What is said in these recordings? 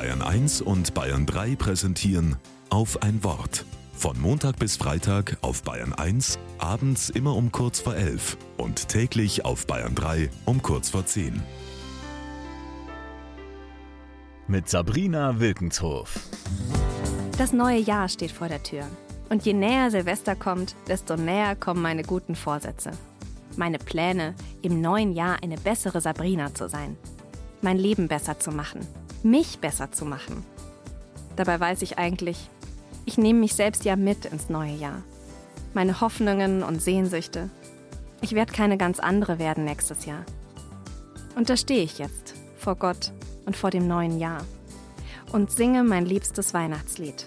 Bayern 1 und Bayern 3 präsentieren auf ein Wort. Von Montag bis Freitag auf Bayern 1, abends immer um kurz vor 11 und täglich auf Bayern 3 um kurz vor 10. Mit Sabrina Wilkenshof. Das neue Jahr steht vor der Tür. Und je näher Silvester kommt, desto näher kommen meine guten Vorsätze. Meine Pläne, im neuen Jahr eine bessere Sabrina zu sein. Mein Leben besser zu machen. Mich besser zu machen. Dabei weiß ich eigentlich, ich nehme mich selbst ja mit ins neue Jahr. Meine Hoffnungen und Sehnsüchte. Ich werde keine ganz andere werden nächstes Jahr. Und da stehe ich jetzt, vor Gott und vor dem neuen Jahr. Und singe mein liebstes Weihnachtslied.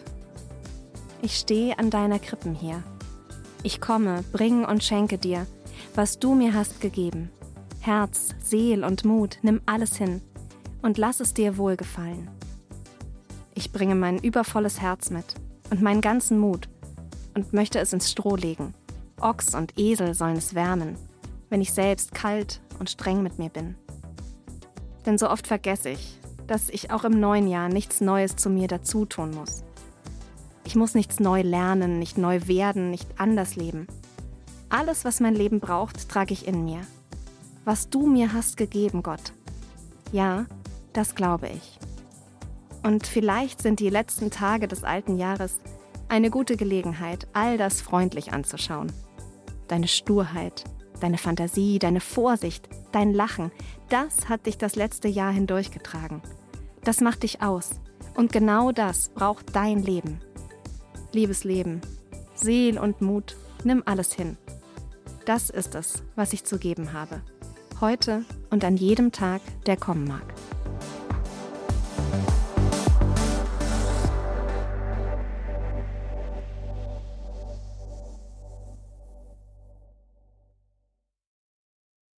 Ich stehe an deiner Krippen hier. Ich komme, bring und schenke dir, was du mir hast gegeben. Herz, Seel und Mut, nimm alles hin und lass es dir wohlgefallen. Ich bringe mein übervolles Herz mit und meinen ganzen Mut und möchte es ins Stroh legen. Ochs und Esel sollen es wärmen, wenn ich selbst kalt und streng mit mir bin. Denn so oft vergesse ich, dass ich auch im neuen Jahr nichts Neues zu mir dazu tun muss. Ich muss nichts neu lernen, nicht neu werden, nicht anders leben. Alles, was mein Leben braucht, trage ich in mir. Was du mir hast gegeben, Gott. Ja, das glaube ich. Und vielleicht sind die letzten Tage des alten Jahres eine gute Gelegenheit, all das freundlich anzuschauen. Deine Sturheit, deine Fantasie, deine Vorsicht, dein Lachen, das hat dich das letzte Jahr hindurchgetragen. Das macht dich aus. Und genau das braucht dein Leben. Liebes Leben, Seel und Mut, nimm alles hin. Das ist es, was ich zu geben habe. Heute und an jedem Tag, der kommen mag.